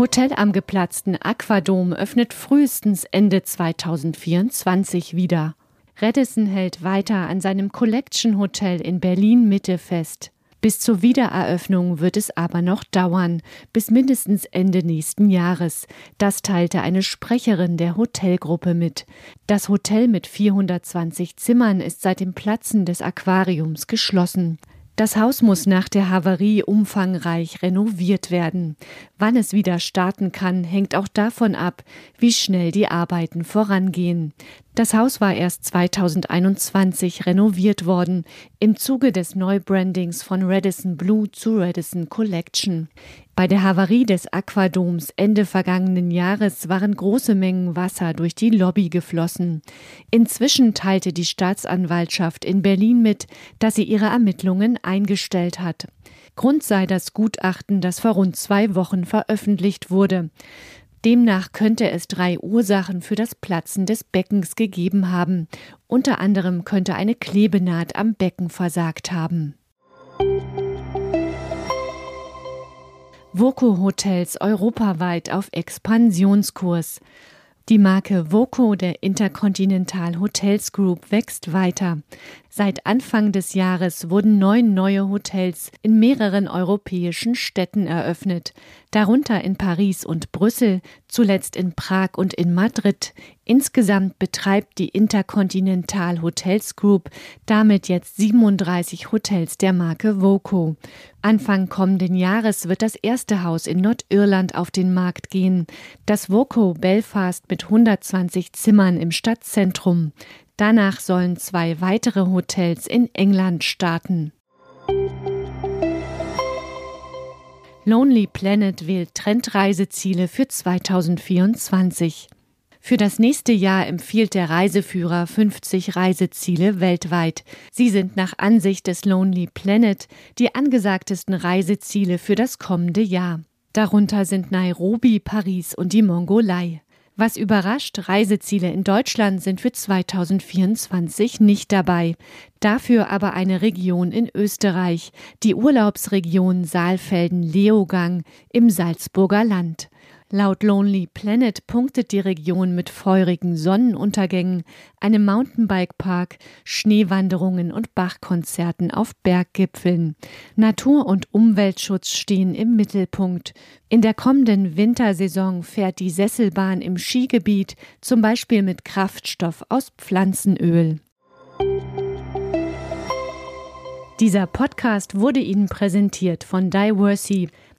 Hotel am geplatzten Aquadom öffnet frühestens Ende 2024 wieder. Redison hält weiter an seinem Collection Hotel in Berlin Mitte fest. Bis zur Wiedereröffnung wird es aber noch dauern, bis mindestens Ende nächsten Jahres. Das teilte eine Sprecherin der Hotelgruppe mit. Das Hotel mit 420 Zimmern ist seit dem Platzen des Aquariums geschlossen. Das Haus muss nach der Havarie umfangreich renoviert werden. Wann es wieder starten kann, hängt auch davon ab, wie schnell die Arbeiten vorangehen. Das Haus war erst 2021 renoviert worden, im Zuge des Neubrandings von Radisson Blue zu Radisson Collection. Bei der Havarie des Aquadoms Ende vergangenen Jahres waren große Mengen Wasser durch die Lobby geflossen. Inzwischen teilte die Staatsanwaltschaft in Berlin mit, dass sie ihre Ermittlungen eingestellt hat. Grund sei das Gutachten, das vor rund zwei Wochen veröffentlicht wurde. Demnach könnte es drei Ursachen für das Platzen des Beckens gegeben haben. Unter anderem könnte eine Klebenaht am Becken versagt haben. Voco Hotels europaweit auf Expansionskurs. Die Marke Voco der Intercontinental Hotels Group wächst weiter. Seit Anfang des Jahres wurden neun neue Hotels in mehreren europäischen Städten eröffnet, darunter in Paris und Brüssel, zuletzt in Prag und in Madrid. Insgesamt betreibt die Intercontinental Hotels Group damit jetzt 37 Hotels der Marke Voco. Anfang kommenden Jahres wird das erste Haus in Nordirland auf den Markt gehen, das Voco Belfast mit 120 Zimmern im Stadtzentrum. Danach sollen zwei weitere Hotels in England starten. Lonely Planet wählt Trendreiseziele für 2024. Für das nächste Jahr empfiehlt der Reiseführer 50 Reiseziele weltweit. Sie sind nach Ansicht des Lonely Planet die angesagtesten Reiseziele für das kommende Jahr. Darunter sind Nairobi, Paris und die Mongolei. Was überrascht, Reiseziele in Deutschland sind für 2024 nicht dabei. Dafür aber eine Region in Österreich, die Urlaubsregion Saalfelden-Leogang im Salzburger Land. Laut Lonely Planet punktet die Region mit feurigen Sonnenuntergängen, einem Mountainbike-Park, Schneewanderungen und Bachkonzerten auf Berggipfeln. Natur- und Umweltschutz stehen im Mittelpunkt. In der kommenden Wintersaison fährt die Sesselbahn im Skigebiet zum Beispiel mit Kraftstoff aus Pflanzenöl. Dieser Podcast wurde Ihnen präsentiert von Diversey